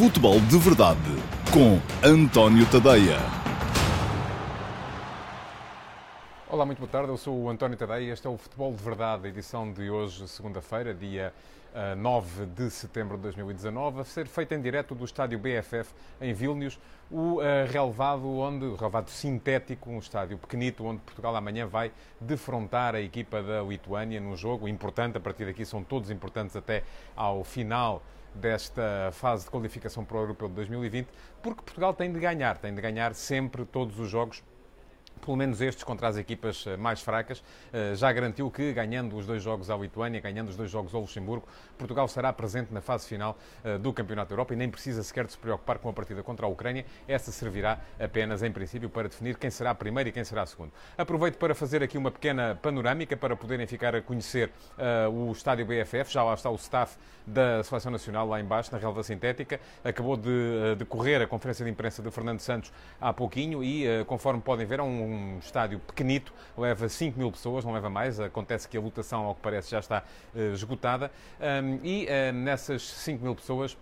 Futebol de Verdade com António Tadeia. Olá, muito boa tarde. Eu sou o António Tadeia e este é o Futebol de Verdade, edição de hoje, segunda-feira, dia uh, 9 de setembro de 2019, a ser feita em direto do estádio BFF em Vilnius, o uh, relevado onde, o relevado sintético, um estádio pequenito, onde Portugal amanhã vai defrontar a equipa da Lituânia num jogo importante. A partir daqui são todos importantes até ao final desta fase de qualificação para o Europeu de 2020, porque Portugal tem de ganhar, tem de ganhar sempre todos os jogos pelo menos estes contra as equipas eh, mais fracas, eh, já garantiu que, ganhando os dois jogos à Lituânia, ganhando os dois jogos ao Luxemburgo, Portugal será presente na fase final eh, do Campeonato da Europa e nem precisa sequer de se preocupar com a partida contra a Ucrânia. Essa servirá apenas, em princípio, para definir quem será primeiro e quem será segundo. Aproveito para fazer aqui uma pequena panorâmica para poderem ficar a conhecer o estádio BFF. Já lá está o staff da Seleção Nacional lá embaixo, na relva sintética. Acabou de decorrer a conferência de imprensa de Fernando Santos há pouquinho e, conforme podem ver, é um um estádio pequenito, leva 5 mil pessoas, não leva mais. Acontece que a lotação, ao que parece, já está uh, esgotada. E uh, nessas 5 mil pessoas,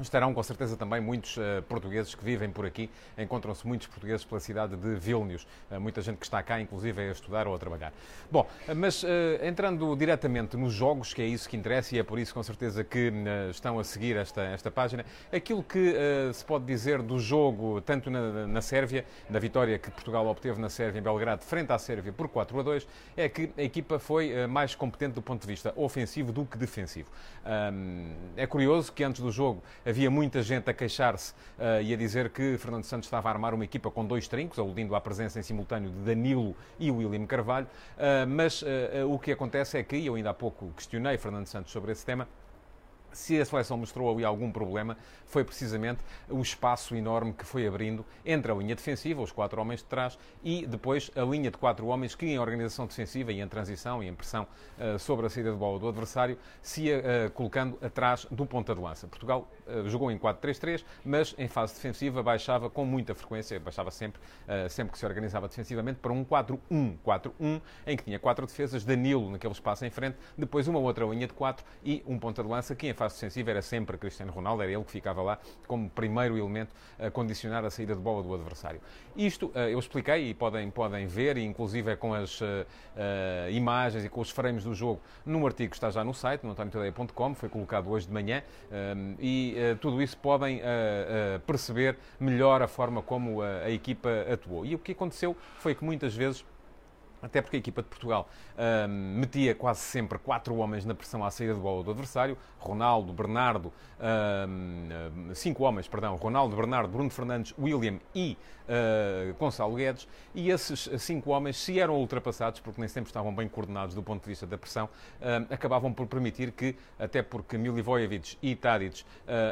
Estarão com certeza também muitos uh, portugueses que vivem por aqui. Encontram-se muitos portugueses pela cidade de Vilnius. Uh, muita gente que está cá, inclusive, a estudar ou a trabalhar. Bom, uh, mas entrando diretamente nos jogos, que é isso que interessa e é por isso com certeza que estão a seguir esta, esta página, aquilo que se pode dizer do jogo, tanto na, na Sérvia, da vitória que Portugal obteve na Sérvia, em Belgrado, frente à Sérvia por 4 a 2, é que a equipa foi mais competente do ponto de vista ofensivo do que defensivo. Um, é curioso que antes do jogo havia muita gente a queixar-se uh, e a dizer que Fernando Santos estava a armar uma equipa com dois trincos, aludindo à presença em simultâneo de Danilo e William Carvalho, uh, mas uh, o que acontece é que, eu ainda há pouco questionei Fernando Santos sobre esse tema, se a seleção mostrou ali algum problema, foi precisamente o espaço enorme que foi abrindo entre a linha defensiva, os quatro homens de trás, e depois a linha de quatro homens que, em organização defensiva e em transição e em pressão uh, sobre a saída de bola do adversário, se ia uh, colocando atrás do ponta de lança. Portugal uh, jogou em 4-3-3, mas em fase defensiva baixava com muita frequência, baixava sempre, sempre que se organizava defensivamente, para um 4-1. 4-1, em que tinha quatro defesas, Danilo naquele espaço em frente, depois uma outra linha de quatro e um ponta de lança que, em fase defensiva era sempre Cristiano Ronaldo, era ele que ficava lá como primeiro elemento a condicionar a saída de bola do adversário. Isto uh, eu expliquei e podem, podem ver, e inclusive é com as uh, uh, imagens e com os frames do jogo, num artigo que está já no site, no antoniotadeia.com, foi colocado hoje de manhã, e tudo isso podem perceber melhor a forma como a equipa atuou. E o que aconteceu foi que muitas vezes até porque a equipa de Portugal um, metia quase sempre quatro homens na pressão à saída de bola do adversário, Ronaldo, Bernardo, um, cinco homens, perdão, Ronaldo, Bernardo, Bruno Fernandes, William e uh, Gonçalo Guedes, e esses cinco homens, se eram ultrapassados, porque nem sempre estavam bem coordenados do ponto de vista da pressão, acabavam por permitir que, até porque Milivojevic e Tadic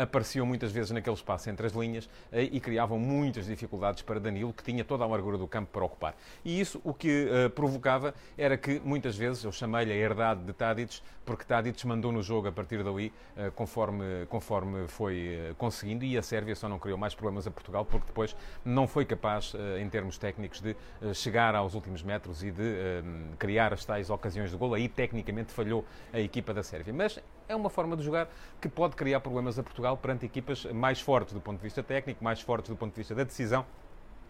apareciam muitas vezes naquele espaço entre as linhas e criavam muitas dificuldades para Danilo, que tinha toda a largura do campo para ocupar. E isso o que provocava era que, muitas vezes, eu chamei-lhe a herdade de Tadic, porque Tadic mandou no jogo a partir dali, conforme, conforme foi conseguindo, e a Sérvia só não criou mais problemas a Portugal, porque depois não foi capaz, eh, em termos técnicos, de eh, chegar aos últimos metros e de eh, criar as tais ocasiões de gol. Aí, tecnicamente, falhou a equipa da Sérvia. Mas é uma forma de jogar que pode criar problemas a Portugal perante equipas mais fortes do ponto de vista técnico, mais fortes do ponto de vista da decisão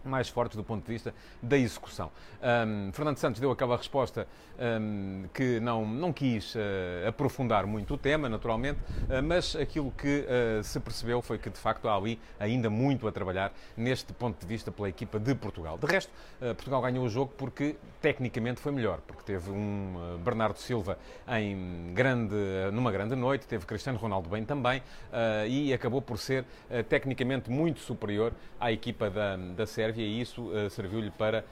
mais fortes do ponto de vista da execução. Um, Fernando Santos deu aquela resposta um, que não, não quis uh, aprofundar muito o tema, naturalmente, uh, mas aquilo que uh, se percebeu foi que, de facto, há ali ainda muito a trabalhar neste ponto de vista pela equipa de Portugal. De resto, Portugal ganhou o jogo porque tecnicamente foi melhor, porque teve um Bernardo Silva em grande, numa grande noite, teve Cristiano Ronaldo bem também e acabou por ser tecnicamente muito superior à equipa da, da Sérvia Sérvia e isso uh, serviu-lhe para,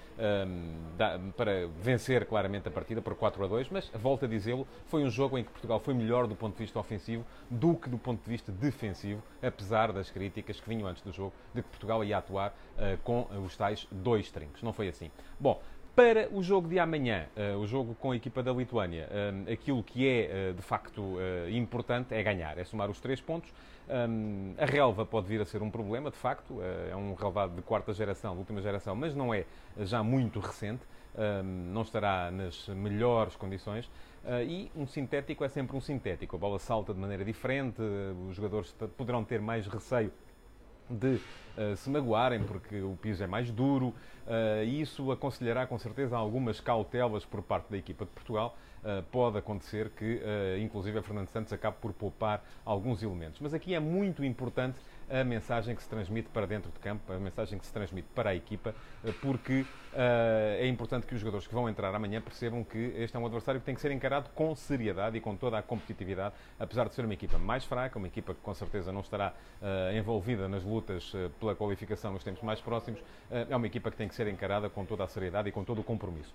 um, da, para vencer claramente a partida por 4 a 2, mas, volto a dizê-lo, foi um jogo em que Portugal foi melhor do ponto de vista ofensivo do que do ponto de vista defensivo, apesar das críticas que vinham antes do jogo de que Portugal ia atuar uh, com os tais dois trincos. Não foi assim. Bom, para o jogo de amanhã, uh, o jogo com a equipa da Lituânia, uh, aquilo que é uh, de facto importante é ganhar, é somar os três pontos. A relva pode vir a ser um problema, de facto, é um relevado de quarta geração, de última geração, mas não é já muito recente. não estará nas melhores condições. e um sintético é sempre um sintético. A bola salta de maneira diferente, os jogadores poderão ter mais receio de uh, se magoarem, porque o piso é mais duro, uh, e isso aconselhará com certeza algumas cautelas por parte da equipa de Portugal. Uh, pode acontecer que, inclusive, a Fernando Santos acabe por poupar alguns elementos. Mas aqui é muito importante a mensagem que se transmite para dentro de campo, a mensagem que se transmite para a equipa, eh, porque uh, é importante que os jogadores que vão entrar amanhã percebam que este é um adversário que tem que ser encarado com seriedade e com toda a competitividade, apesar de ser uma equipa mais fraca, uma equipa que com certeza não estará uh, envolvida nas lutas uh, pela qualificação nos tempos mais próximos, é uma equipa que tem que ser encarada com toda a seriedade e com todo o compromisso.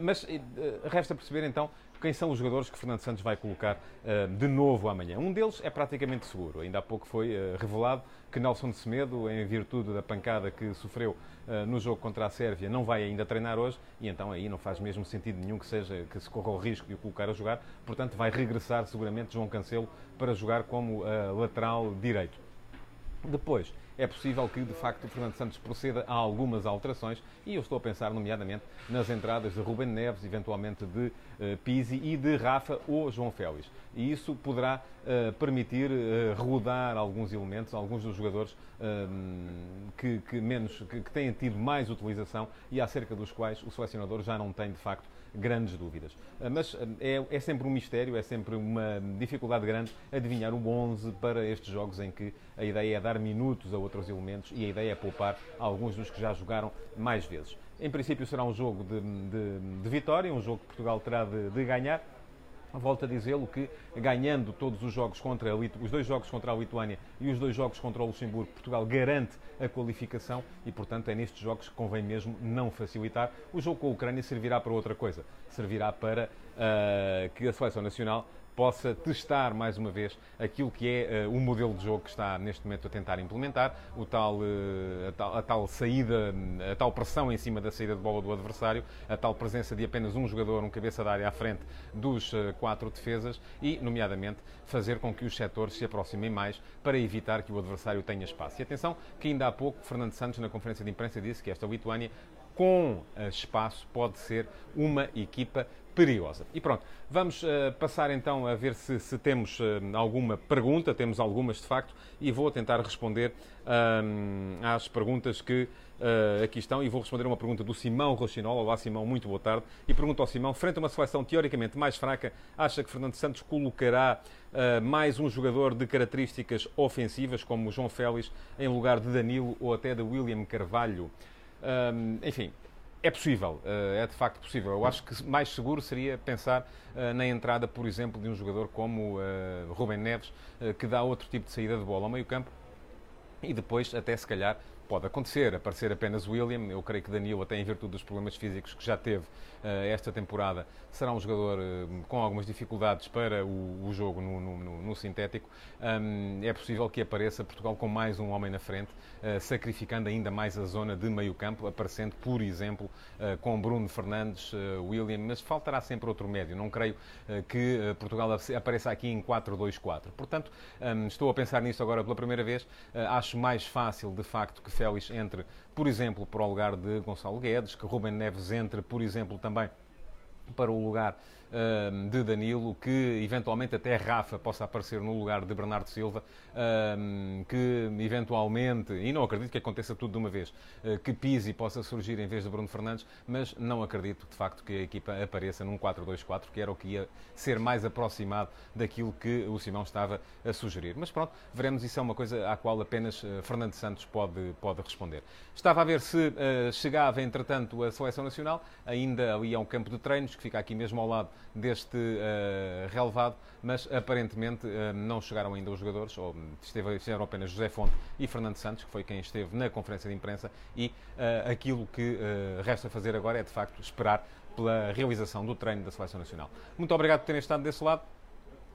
mas resta perceber então quem são os jogadores que Fernando Santos vai colocar de novo amanhã. Um deles é praticamente seguro, ainda há pouco foi revelado que Nelson Semedo, em virtude da pancada que sofreu uh, no jogo contra a Sérvia, não vai ainda treinar hoje e então aí não faz mesmo sentido nenhum que seja que se corra o risco de o colocar a jogar. Portanto, vai regressar seguramente João Cancelo para jogar como uh, lateral direito. Depois, é possível que, de facto, o Fernando Santos proceda a algumas alterações e eu estou a pensar, nomeadamente, nas entradas de Ruben Neves, eventualmente de uh, Pizzi e de Rafa ou João Félix. E isso poderá uh, permitir uh, rodar alguns elementos, alguns dos jogadores que, que, menos, que, que têm tido mais utilização e acerca dos quais o selecionador já não tem, de facto, grandes dúvidas. Mas é, é, sempre um mistério, é sempre uma dificuldade grande adivinhar o 11 para estes jogos em que a ideia é dar minutos a outros elementos e a ideia é poupar alguns dos que já jogaram mais vezes. Em princípio será um jogo de, de, de vitória, um jogo que Portugal terá de, de ganhar. Volto a dizê-lo que, ganhando todos os jogos contra a, os dois jogos contra a Lituânia e os dois jogos contra o Luxemburgo, Portugal garante a qualificação e, portanto, é nestes jogos que convém mesmo não facilitar. O jogo com a Ucrânia servirá para outra coisa. Servirá para uh, que a seleção nacional possa testar mais uma vez aquilo que é uh, o modelo de jogo que está neste momento a tentar implementar, o tal, uh, a, tal, a, tal, saída, a tal pressão em cima da saída de bola do adversário, a tal presença de apenas um jogador, um cabeça de área à frente dos uh, quatro defesas e, nomeadamente, fazer com que os setores se aproximem mais para evitar que o adversário tenha espaço. E atenção que ainda há pouco Fernando Santos, na conferência de imprensa, disse que esta Lituânia com espaço pode ser uma equipa perigosa. E pronto, vamos uh, passar então a ver se, se temos uh, alguma pergunta, temos algumas de facto, e vou tentar responder uh, às perguntas que aqui estão. E vou responder uma pergunta do Simão Rochinol. Olá, Simão, muito boa tarde. E pergunto ao Simão: frente a uma seleção teoricamente mais fraca, acha que Fernando Santos colocará mais um jogador de características ofensivas, como João Félix, em lugar de Danilo ou até de William Carvalho? enfim, é possível, eh, é de facto possível. Eu acho que mais seguro seria pensar eh, na entrada, por exemplo, de um jogador como eh, Rubem Neves, que dá outro tipo de saída de bola ao meio campo e depois, até se calhar, Pode acontecer, aparecer apenas William. Eu creio que Danilo, até em virtude dos problemas físicos que já teve uh, esta temporada, será um jogador uh, com algumas dificuldades para o, jogo no, no, no sintético. É possível que apareça Portugal com mais um homem na frente, uh, sacrificando ainda mais a zona de meio campo, aparecendo, por exemplo, com Bruno Fernandes, William, mas faltará sempre outro médio. Não creio que Portugal apareça aqui em 4-2-4. Portanto, estou a pensar nisso agora pela primeira vez. acho mais fácil, de facto, que Félix entre, por exemplo, para o lugar de Gonçalo Guedes, que Ruben Neves entre, por exemplo, também para o lugar uh, de Danilo, que eventualmente até Rafa possa aparecer no lugar de Bernardo Silva, uh, que eventualmente, e não acredito que aconteça tudo de uma vez, uh, que Pizzi possa surgir em vez de Bruno Fernandes, mas não acredito de facto que a equipa apareça num 4-2-4, que era o que ia ser mais aproximado daquilo que o Simão estava a sugerir. Mas pronto, veremos, isso é uma coisa à qual apenas uh, Fernando Santos pode, pode responder. Estava a ver se uh, chegava, entretanto, a seleção nacional, ainda ali há um campo de treinos, que fica aqui mesmo ao lado deste uh, relevado, mas aparentemente uh, não chegaram ainda os jogadores, ou esteve, estiveram apenas José Fonte e Fernando Santos, que foi quem esteve na conferência de imprensa, e uh, aquilo que resta fazer agora é de facto esperar pela realização do treino da Seleção Nacional. Muito obrigado por terem estado desse lado.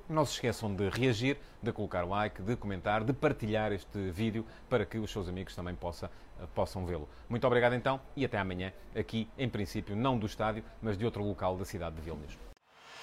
Não se esqueçam de reagir, de colocar like, de comentar, de partilhar este vídeo para que os seus amigos também possa, possam vê-lo. Muito obrigado então e até amanhã, aqui, em princípio, não do estádio, mas de outro local da cidade de Vilnius.